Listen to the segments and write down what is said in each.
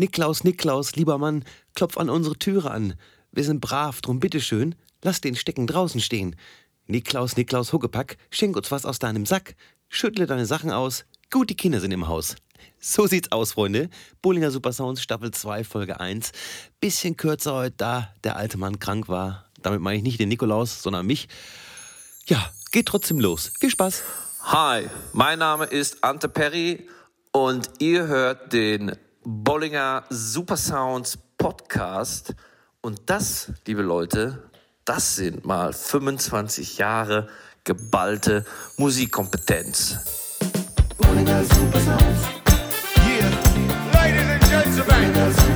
Niklaus, Niklaus, lieber Mann, klopf an unsere Türe an. Wir sind brav, drum bitteschön, lass den Stecken draußen stehen. Niklaus, Niklaus, Huckepack, schenk uns was aus deinem Sack. Schüttle deine Sachen aus, gut, die Kinder sind im Haus. So sieht's aus, Freunde. Bullinger Supersounds Staffel 2, Folge 1. Bisschen kürzer heute, da der alte Mann krank war. Damit meine ich nicht den Nikolaus, sondern mich. Ja, geht trotzdem los. Viel Spaß. Hi, mein Name ist Ante Perry und ihr hört den Bollinger Supersounds Podcast. Und das, liebe Leute, das sind mal 25 Jahre geballte Musikkompetenz. Bollinger Supersounds. Yeah, ladies and gentlemen.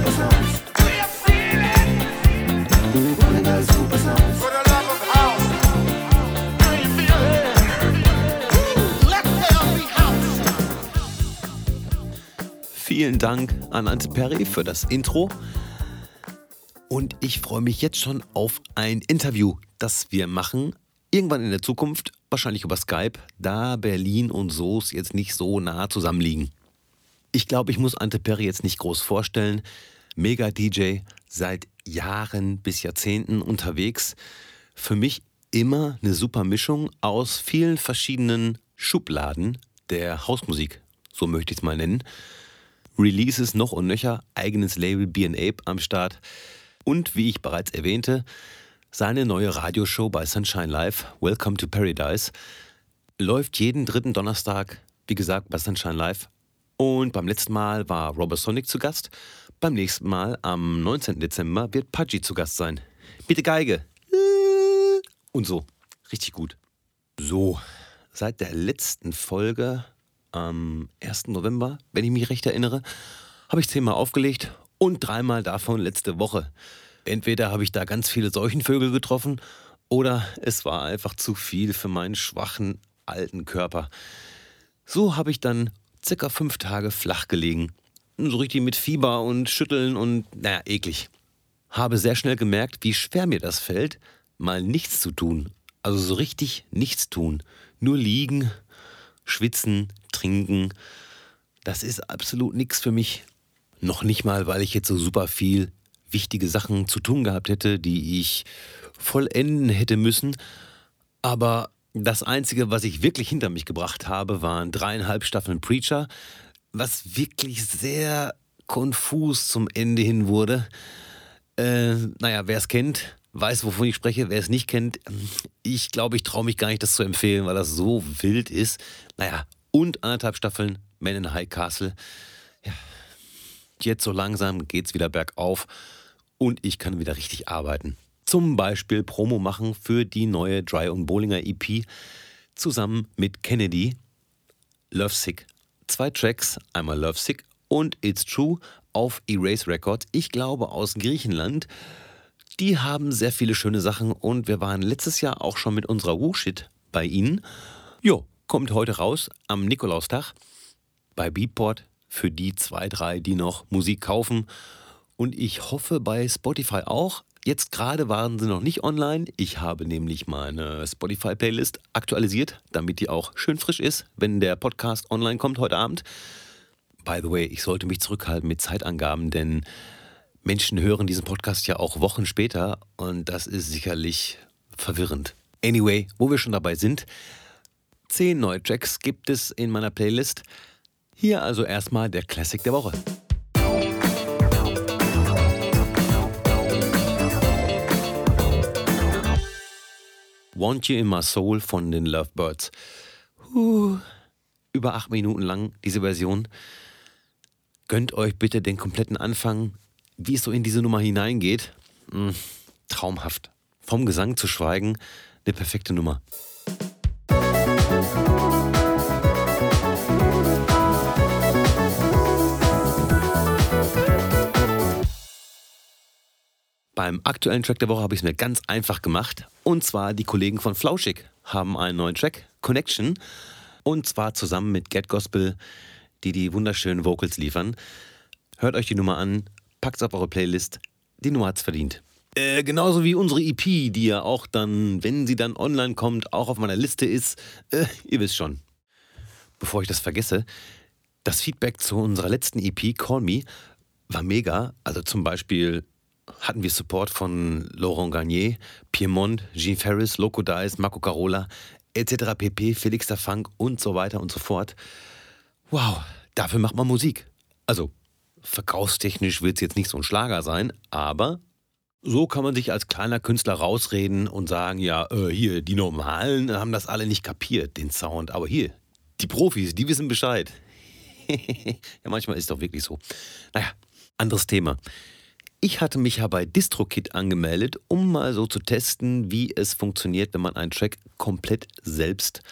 Vielen Dank an Ante Perry für das Intro. Und ich freue mich jetzt schon auf ein Interview, das wir machen. Irgendwann in der Zukunft, wahrscheinlich über Skype, da Berlin und Soos jetzt nicht so nah zusammenliegen. Ich glaube, ich muss Ante Perry jetzt nicht groß vorstellen. Mega DJ, seit Jahren bis Jahrzehnten unterwegs. Für mich immer eine super Mischung aus vielen verschiedenen Schubladen der Hausmusik, so möchte ich es mal nennen. Releases noch und nöcher, eigenes Label B&Ape am Start und, wie ich bereits erwähnte, seine neue Radioshow bei Sunshine Live, Welcome to Paradise, läuft jeden dritten Donnerstag, wie gesagt, bei Sunshine Live. Und beim letzten Mal war Robert Sonic zu Gast. Beim nächsten Mal, am 19. Dezember, wird Pudgy zu Gast sein. Bitte Geige. Und so. Richtig gut. So, seit der letzten Folge am 1. November, wenn ich mich recht erinnere, habe ich zehnmal aufgelegt und dreimal davon letzte Woche. Entweder habe ich da ganz viele Seuchenvögel getroffen oder es war einfach zu viel für meinen schwachen alten Körper. So habe ich dann circa fünf Tage flach gelegen. So richtig mit Fieber und Schütteln und naja, eklig. Habe sehr schnell gemerkt, wie schwer mir das fällt, mal nichts zu tun. Also so richtig nichts tun. Nur liegen, schwitzen, trinken. Das ist absolut nichts für mich. Noch nicht mal, weil ich jetzt so super viel wichtige Sachen zu tun gehabt hätte, die ich vollenden hätte müssen. Aber das Einzige, was ich wirklich hinter mich gebracht habe, waren dreieinhalb Staffeln Preacher, was wirklich sehr konfus zum Ende hin wurde. Äh, naja, wer es kennt, weiß, wovon ich spreche. Wer es nicht kennt, ich glaube, ich traue mich gar nicht, das zu empfehlen, weil das so wild ist. Naja, und anderthalb Staffeln Men in High Castle. Ja, jetzt so langsam geht es wieder bergauf und ich kann wieder richtig arbeiten. Zum Beispiel Promo machen für die neue Dry und Bowlinger EP zusammen mit Kennedy. Lovesick. Zwei Tracks, einmal Lovesick und It's True auf Erase Records. Ich glaube aus Griechenland. Die haben sehr viele schöne Sachen und wir waren letztes Jahr auch schon mit unserer Woo-Shit bei ihnen. Jo, kommt heute raus am Nikolaustag bei Beatport für die zwei, drei, die noch Musik kaufen. Und ich hoffe bei Spotify auch. Jetzt gerade waren sie noch nicht online. Ich habe nämlich meine Spotify-Playlist aktualisiert, damit die auch schön frisch ist, wenn der Podcast online kommt heute Abend. By the way, ich sollte mich zurückhalten mit Zeitangaben, denn Menschen hören diesen Podcast ja auch Wochen später und das ist sicherlich verwirrend. Anyway, wo wir schon dabei sind, zehn neue Tracks gibt es in meiner Playlist. Hier also erstmal der Classic der Woche. Want You in My Soul von den Lovebirds. Huh, über acht Minuten lang diese Version. Gönnt euch bitte den kompletten Anfang, wie es so in diese Nummer hineingeht. Hm, traumhaft. Vom Gesang zu schweigen, eine perfekte Nummer. Beim aktuellen Track der Woche habe ich es mir ganz einfach gemacht. Und zwar die Kollegen von Flauschig haben einen neuen Track, Connection. Und zwar zusammen mit Get Gospel, die die wunderschönen Vocals liefern. Hört euch die Nummer an, packt es auf eure Playlist. Die Nummer hat es verdient. Äh, genauso wie unsere EP, die ja auch dann, wenn sie dann online kommt, auch auf meiner Liste ist. Äh, ihr wisst schon. Bevor ich das vergesse, das Feedback zu unserer letzten EP, Call Me, war mega. Also zum Beispiel hatten wir Support von Laurent Garnier, Piemont, Jean Ferris, Loco Dice, Marco Carola, etc. pp, Felix der Funk und so weiter und so fort. Wow, dafür macht man Musik. Also, verkaufstechnisch wird es jetzt nicht so ein Schlager sein, aber so kann man sich als kleiner Künstler rausreden und sagen, ja, äh, hier, die Normalen haben das alle nicht kapiert, den Sound, aber hier, die Profis, die wissen Bescheid. ja, manchmal ist es doch wirklich so. Naja, anderes Thema. Ich hatte mich ja bei DistroKit angemeldet, um mal so zu testen, wie es funktioniert, wenn man einen Track komplett selbst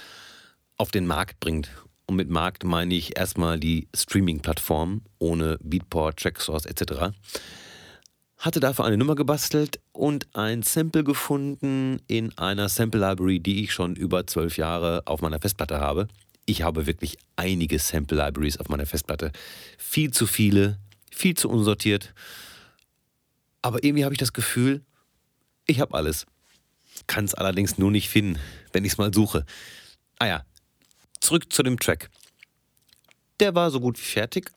auf den Markt bringt. Und mit Markt meine ich erstmal die Streaming-Plattform ohne Beatport, Tracksource etc. Hatte dafür eine Nummer gebastelt und ein Sample gefunden in einer Sample Library, die ich schon über zwölf Jahre auf meiner Festplatte habe. Ich habe wirklich einige Sample Libraries auf meiner Festplatte. Viel zu viele, viel zu unsortiert. Aber irgendwie habe ich das Gefühl, ich habe alles. Kann es allerdings nur nicht finden, wenn ich es mal suche. Ah ja, zurück zu dem Track. Der war so gut wie fertig,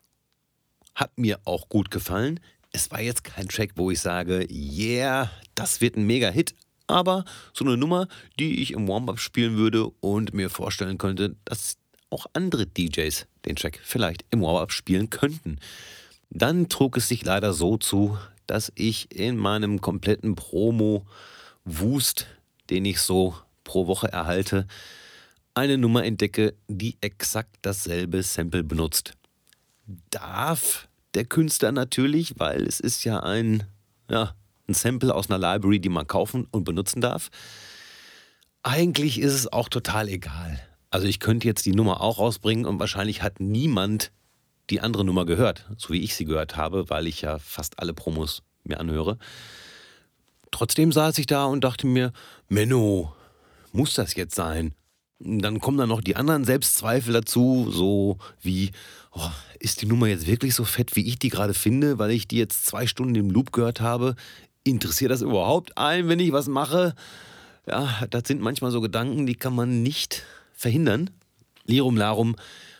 hat mir auch gut gefallen. Es war jetzt kein Track, wo ich sage, yeah, das wird ein Mega-Hit, aber so eine Nummer, die ich im Warm-up spielen würde und mir vorstellen könnte, dass auch andere DJs den Track vielleicht im Warm-up spielen könnten. Dann trug es sich leider so zu, dass ich in meinem kompletten Promo-Wust, den ich so pro Woche erhalte, eine Nummer entdecke, die exakt dasselbe Sample benutzt. Darf der Künstler natürlich, weil es ist ja ein, ja, ein Sample aus einer Library, die man kaufen und benutzen darf. Eigentlich ist es auch total egal. Also ich könnte jetzt die Nummer auch rausbringen und wahrscheinlich hat niemand die andere Nummer gehört, so wie ich sie gehört habe, weil ich ja fast alle Promos mir anhöre. Trotzdem saß ich da und dachte mir, Menno, muss das jetzt sein? Dann kommen dann noch die anderen Selbstzweifel dazu, so wie, oh, ist die Nummer jetzt wirklich so fett, wie ich die gerade finde, weil ich die jetzt zwei Stunden im Loop gehört habe? Interessiert das überhaupt einen, wenn ich was mache? Ja, das sind manchmal so Gedanken, die kann man nicht verhindern. Lirum Larum,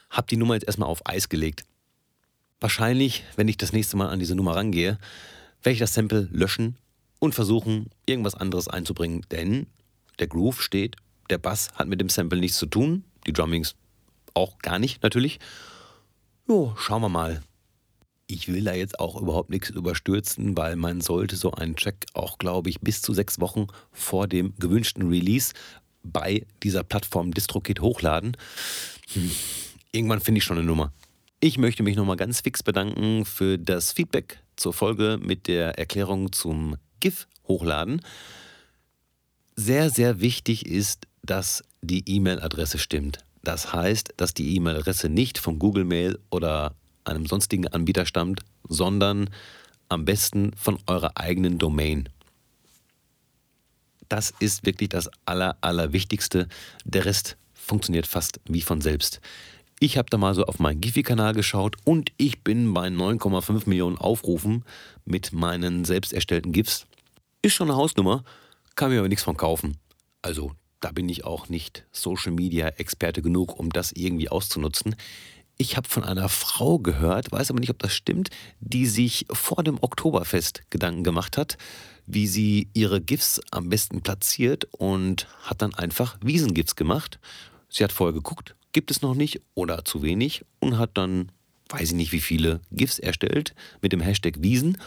hab die Nummer jetzt erstmal auf Eis gelegt. Wahrscheinlich, wenn ich das nächste Mal an diese Nummer rangehe, werde ich das Sample löschen und versuchen, irgendwas anderes einzubringen, denn der Groove steht, der Bass hat mit dem Sample nichts zu tun, die Drummings auch gar nicht natürlich. Jo, schauen wir mal. Ich will da jetzt auch überhaupt nichts überstürzen, weil man sollte so einen Track auch, glaube ich, bis zu sechs Wochen vor dem gewünschten Release bei dieser Plattform DistroKit hochladen. Hm. Irgendwann finde ich schon eine Nummer. Ich möchte mich nochmal ganz fix bedanken für das Feedback zur Folge mit der Erklärung zum GIF hochladen. Sehr, sehr wichtig ist, dass die E-Mail-Adresse stimmt. Das heißt, dass die E-Mail-Adresse nicht von Google Mail oder einem sonstigen Anbieter stammt, sondern am besten von eurer eigenen Domain. Das ist wirklich das Aller, Allerwichtigste. Der Rest funktioniert fast wie von selbst. Ich habe da mal so auf meinen Giphy-Kanal geschaut und ich bin bei 9,5 Millionen Aufrufen mit meinen selbst erstellten GIFs. Ist schon eine Hausnummer, kann mir aber nichts von kaufen. Also da bin ich auch nicht Social Media Experte genug, um das irgendwie auszunutzen. Ich habe von einer Frau gehört, weiß aber nicht, ob das stimmt, die sich vor dem Oktoberfest Gedanken gemacht hat, wie sie ihre GIFs am besten platziert und hat dann einfach Wiesengifs gemacht. Sie hat vorher geguckt, gibt es noch nicht oder zu wenig und hat dann, weiß ich nicht wie viele, GIFs erstellt mit dem Hashtag Wiesen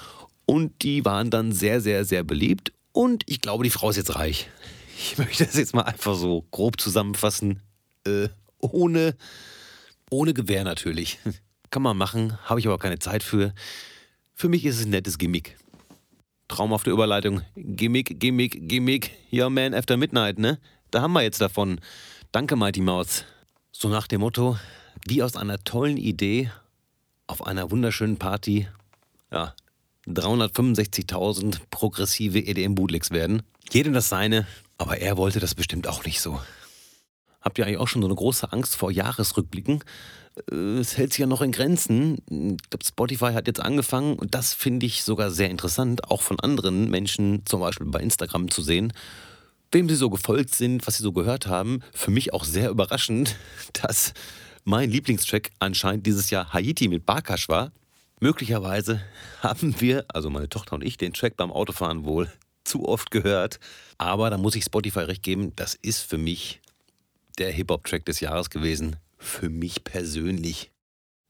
und die waren dann sehr, sehr, sehr beliebt und ich glaube, die Frau ist jetzt reich. Ich möchte das jetzt mal einfach so grob zusammenfassen, äh, ohne, ohne Gewehr natürlich. Kann man machen, habe ich aber keine Zeit für. Für mich ist es ein nettes Gimmick. Traumhafte Überleitung. Gimmick, Gimmick, Gimmick. Ja, man after midnight, ne? Da haben wir jetzt davon. Danke, Mighty Mouse. So nach dem Motto, wie aus einer tollen Idee auf einer wunderschönen Party, ja, 365.000 progressive EDM-Bootlegs werden. Jedem das seine, aber er wollte das bestimmt auch nicht so. Habt ihr eigentlich auch schon so eine große Angst vor Jahresrückblicken? Äh, es hält sich ja noch in Grenzen. Ich glaube, Spotify hat jetzt angefangen und das finde ich sogar sehr interessant, auch von anderen Menschen, zum Beispiel bei Instagram zu sehen, wem sie so gefolgt sind, was sie so gehört haben. Für mich auch sehr überraschend, dass mein Lieblingstrack anscheinend dieses Jahr Haiti mit Barkash war. Möglicherweise haben wir, also meine Tochter und ich, den Track beim Autofahren wohl zu oft gehört. Aber da muss ich Spotify recht geben, das ist für mich der Hip-Hop-Track des Jahres gewesen. Für mich persönlich.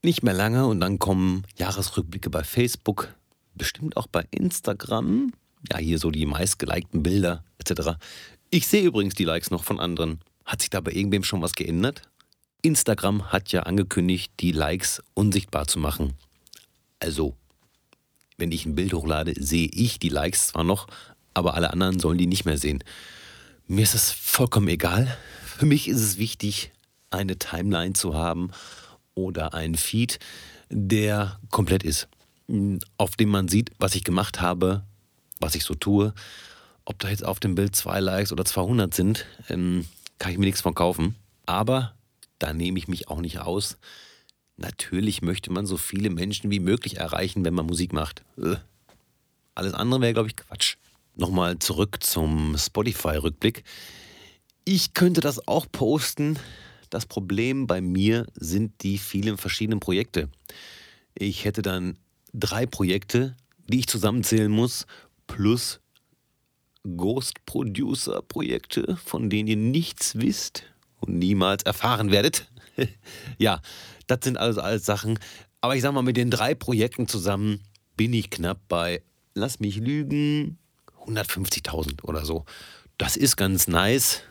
Nicht mehr lange und dann kommen Jahresrückblicke bei Facebook, bestimmt auch bei Instagram. Ja, hier so die meistgelikten Bilder etc. Ich sehe übrigens die Likes noch von anderen. Hat sich da bei irgendwem schon was geändert? Instagram hat ja angekündigt, die Likes unsichtbar zu machen. Also, wenn ich ein Bild hochlade, sehe ich die Likes zwar noch, aber alle anderen sollen die nicht mehr sehen. Mir ist es vollkommen egal. Für mich ist es wichtig, eine Timeline zu haben oder einen Feed, der komplett ist, auf dem man sieht, was ich gemacht habe, was ich so tue. Ob da jetzt auf dem Bild zwei Likes oder 200 sind, ähm, kann ich mir nichts von kaufen. Aber da nehme ich mich auch nicht aus. Natürlich möchte man so viele Menschen wie möglich erreichen, wenn man Musik macht. Äh. Alles andere wäre, glaube ich, Quatsch. Nochmal zurück zum Spotify-Rückblick. Ich könnte das auch posten. Das Problem bei mir sind die vielen verschiedenen Projekte. Ich hätte dann drei Projekte, die ich zusammenzählen muss, plus Ghost Producer Projekte, von denen ihr nichts wisst und niemals erfahren werdet. ja, das sind also alles Sachen. Aber ich sag mal, mit den drei Projekten zusammen bin ich knapp bei, lass mich lügen, 150.000 oder so. Das ist ganz nice.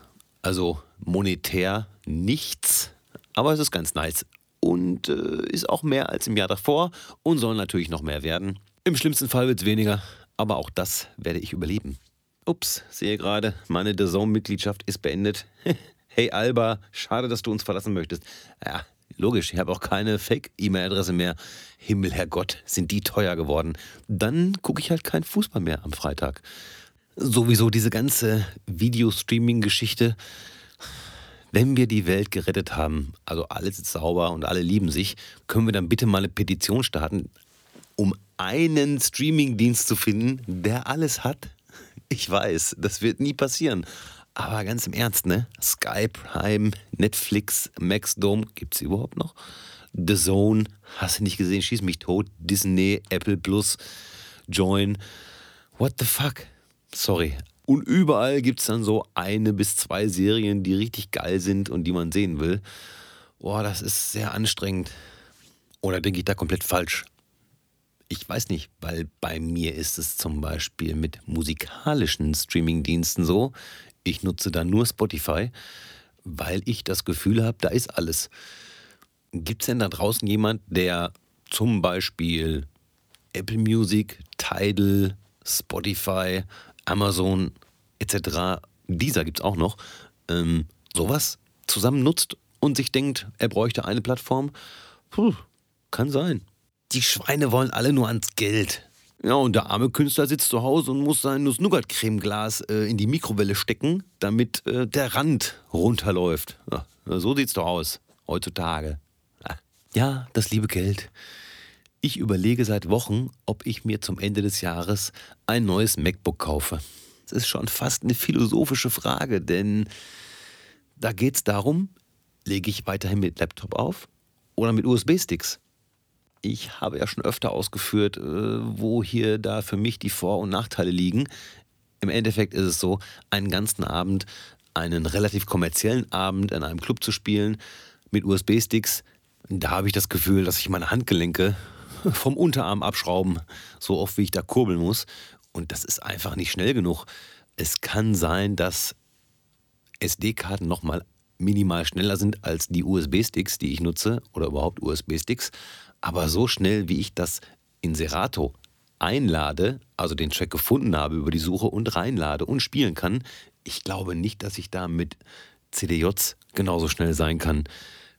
Also monetär nichts, aber es ist ganz nice. Und äh, ist auch mehr als im Jahr davor und soll natürlich noch mehr werden. Im schlimmsten Fall wird es weniger, aber auch das werde ich überleben. Ups, sehe gerade, meine The Zone-Mitgliedschaft ist beendet. hey Alba, schade, dass du uns verlassen möchtest. Ja, logisch, ich habe auch keine Fake-E-Mail-Adresse mehr. Himmel, Herrgott, sind die teuer geworden. Dann gucke ich halt kein Fußball mehr am Freitag. Sowieso diese ganze Videostreaming-Geschichte. Wenn wir die Welt gerettet haben, also alles ist sauber und alle lieben sich, können wir dann bitte mal eine Petition starten, um einen Streaming-Dienst zu finden, der alles hat? Ich weiß, das wird nie passieren. Aber ganz im Ernst, ne? Skype, Prime, Netflix, Maxdome, gibt's überhaupt noch? The Zone, hast du nicht gesehen, schieß mich tot. Disney, Apple Plus, Join. What the fuck? Sorry. Und überall gibt's dann so eine bis zwei Serien, die richtig geil sind und die man sehen will. Boah, das ist sehr anstrengend. Oder denke ich da komplett falsch? Ich weiß nicht, weil bei mir ist es zum Beispiel mit musikalischen Streamingdiensten so. Ich nutze da nur Spotify, weil ich das Gefühl habe, da ist alles. Gibt es denn da draußen jemand, der zum Beispiel Apple Music, Tidal, Spotify, Amazon etc., dieser gibt es auch noch, ähm, sowas zusammen nutzt und sich denkt, er bräuchte eine Plattform? Puh, kann sein. Die Schweine wollen alle nur ans Geld. Ja, und der arme Künstler sitzt zu Hause und muss sein Nuss-Nougat-Cremeglas äh, in die Mikrowelle stecken, damit äh, der Rand runterläuft. Ja, so sieht's doch aus, heutzutage. Ja, das liebe Geld. Ich überlege seit Wochen, ob ich mir zum Ende des Jahres ein neues MacBook kaufe. Das ist schon fast eine philosophische Frage, denn da geht's darum, lege ich weiterhin mit Laptop auf oder mit USB-Sticks? Ich habe ja schon öfter ausgeführt, äh, wo hier da für mich die Vor- und Nachteile liegen. Im Endeffekt ist es so, einen ganzen Abend, einen relativ kommerziellen Abend in einem Club zu spielen mit USB-Sticks, da habe ich das Gefühl, dass ich meine Handgelenke vom Unterarm abschrauben, so oft wie ich da kurbeln muss. Und das ist einfach nicht schnell genug. Es kann sein, dass SD-Karten nochmal minimal schneller sind als die USB-Sticks, die ich nutze, oder überhaupt USB-Sticks. Aber so schnell, wie ich das in Serato einlade, also den Track gefunden habe über die Suche und reinlade und spielen kann, ich glaube nicht, dass ich da mit CDJs genauso schnell sein kann.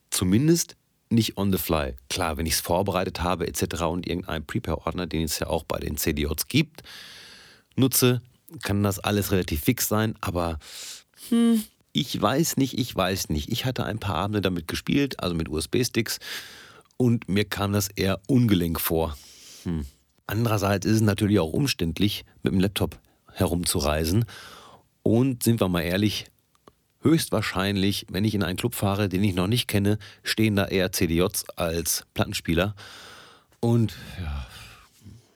Zumindest nicht on the fly. Klar, wenn ich es vorbereitet habe etc. und irgendeinen Prepare-Ordner, den es ja auch bei den CDJs gibt, nutze, kann das alles relativ fix sein, aber hm, ich weiß nicht, ich weiß nicht. Ich hatte ein paar Abende damit gespielt, also mit USB-Sticks und mir kam das eher ungelenk vor. Hm. Andererseits ist es natürlich auch umständlich, mit dem Laptop herumzureisen. Und sind wir mal ehrlich, höchstwahrscheinlich, wenn ich in einen Club fahre, den ich noch nicht kenne, stehen da eher CDJs als Plattenspieler. Und ja,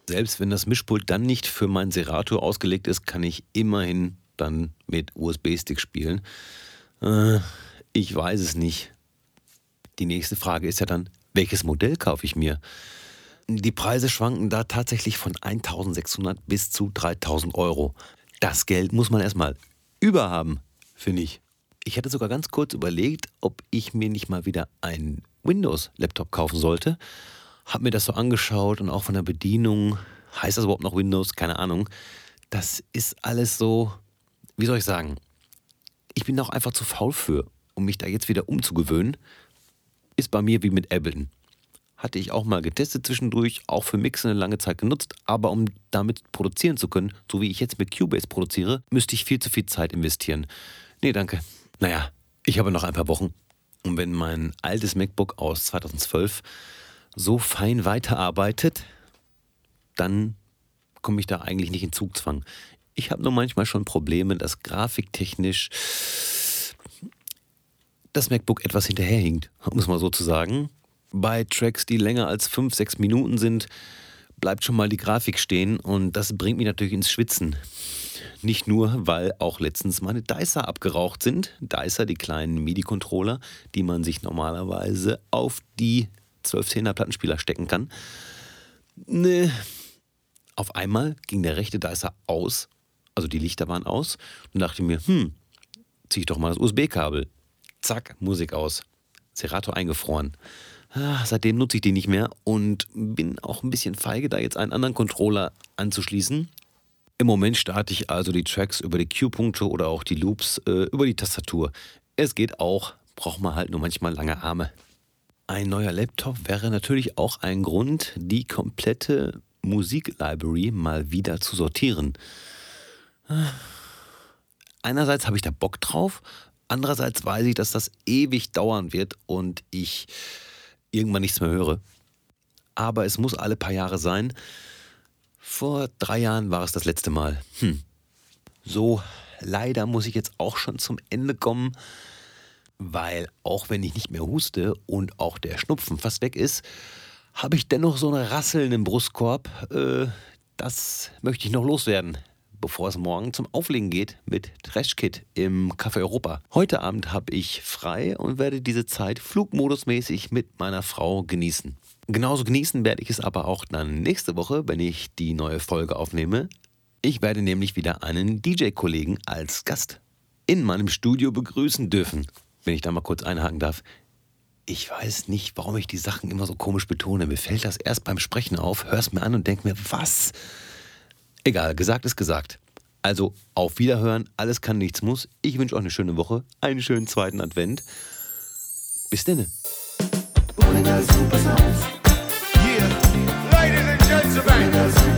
selbst wenn das Mischpult dann nicht für mein Serato ausgelegt ist, kann ich immerhin dann mit USB-Stick spielen. Äh, ich weiß es nicht. Die nächste Frage ist ja dann, welches Modell kaufe ich mir? Die Preise schwanken da tatsächlich von 1600 bis zu 3000 Euro. Das Geld muss man erstmal überhaben, finde ich. Ich hatte sogar ganz kurz überlegt, ob ich mir nicht mal wieder einen Windows-Laptop kaufen sollte. Hab mir das so angeschaut und auch von der Bedienung. Heißt das überhaupt noch Windows? Keine Ahnung. Das ist alles so, wie soll ich sagen? Ich bin auch einfach zu faul für, um mich da jetzt wieder umzugewöhnen. Ist bei mir wie mit Ableton. Hatte ich auch mal getestet zwischendurch, auch für Mixen eine lange Zeit genutzt, aber um damit produzieren zu können, so wie ich jetzt mit Cubase produziere, müsste ich viel zu viel Zeit investieren. Nee, danke. Naja, ich habe noch ein paar Wochen. Und wenn mein altes MacBook aus 2012 so fein weiterarbeitet, dann komme ich da eigentlich nicht in Zugzwang. Ich habe nur manchmal schon Probleme, dass grafiktechnisch das MacBook etwas hinterherhinkt, um es mal so zu sagen. Bei Tracks, die länger als 5, 6 Minuten sind, bleibt schon mal die Grafik stehen und das bringt mich natürlich ins Schwitzen. Nicht nur, weil auch letztens meine Dicer abgeraucht sind. Dicer, die kleinen MIDI-Controller, die man sich normalerweise auf die 12-10er Plattenspieler stecken kann. Ne. Auf einmal ging der rechte Dicer aus, also die Lichter waren aus, und dachte mir, hm, zieh ich doch mal das USB-Kabel. Zack, Musik aus. Serato eingefroren. Ah, seitdem nutze ich die nicht mehr und bin auch ein bisschen feige, da jetzt einen anderen Controller anzuschließen. Im Moment starte ich also die Tracks über die Q-Punkte oder auch die Loops äh, über die Tastatur. Es geht auch, braucht man halt nur manchmal lange Arme. Ein neuer Laptop wäre natürlich auch ein Grund, die komplette Musiklibrary mal wieder zu sortieren. Einerseits habe ich da Bock drauf, andererseits weiß ich, dass das ewig dauern wird und ich irgendwann nichts mehr höre. Aber es muss alle paar Jahre sein. Vor drei Jahren war es das letzte Mal. Hm. So, leider muss ich jetzt auch schon zum Ende kommen, weil auch wenn ich nicht mehr huste und auch der Schnupfen fast weg ist, habe ich dennoch so eine Rasseln im Brustkorb. Äh, das möchte ich noch loswerden bevor es morgen zum Auflegen geht mit Trash Kit im Café Europa. Heute Abend habe ich frei und werde diese Zeit flugmodusmäßig mit meiner Frau genießen. Genauso genießen werde ich es aber auch dann nächste Woche, wenn ich die neue Folge aufnehme. Ich werde nämlich wieder einen DJ-Kollegen als Gast in meinem Studio begrüßen dürfen. Wenn ich da mal kurz einhaken darf. Ich weiß nicht, warum ich die Sachen immer so komisch betone. Mir fällt das erst beim Sprechen auf, hör's mir an und denk mir, was? Egal, gesagt ist gesagt. Also auf Wiederhören, alles kann, nichts muss. Ich wünsche euch eine schöne Woche, einen schönen zweiten Advent. Bis denn. Yeah, ladies and gentlemen.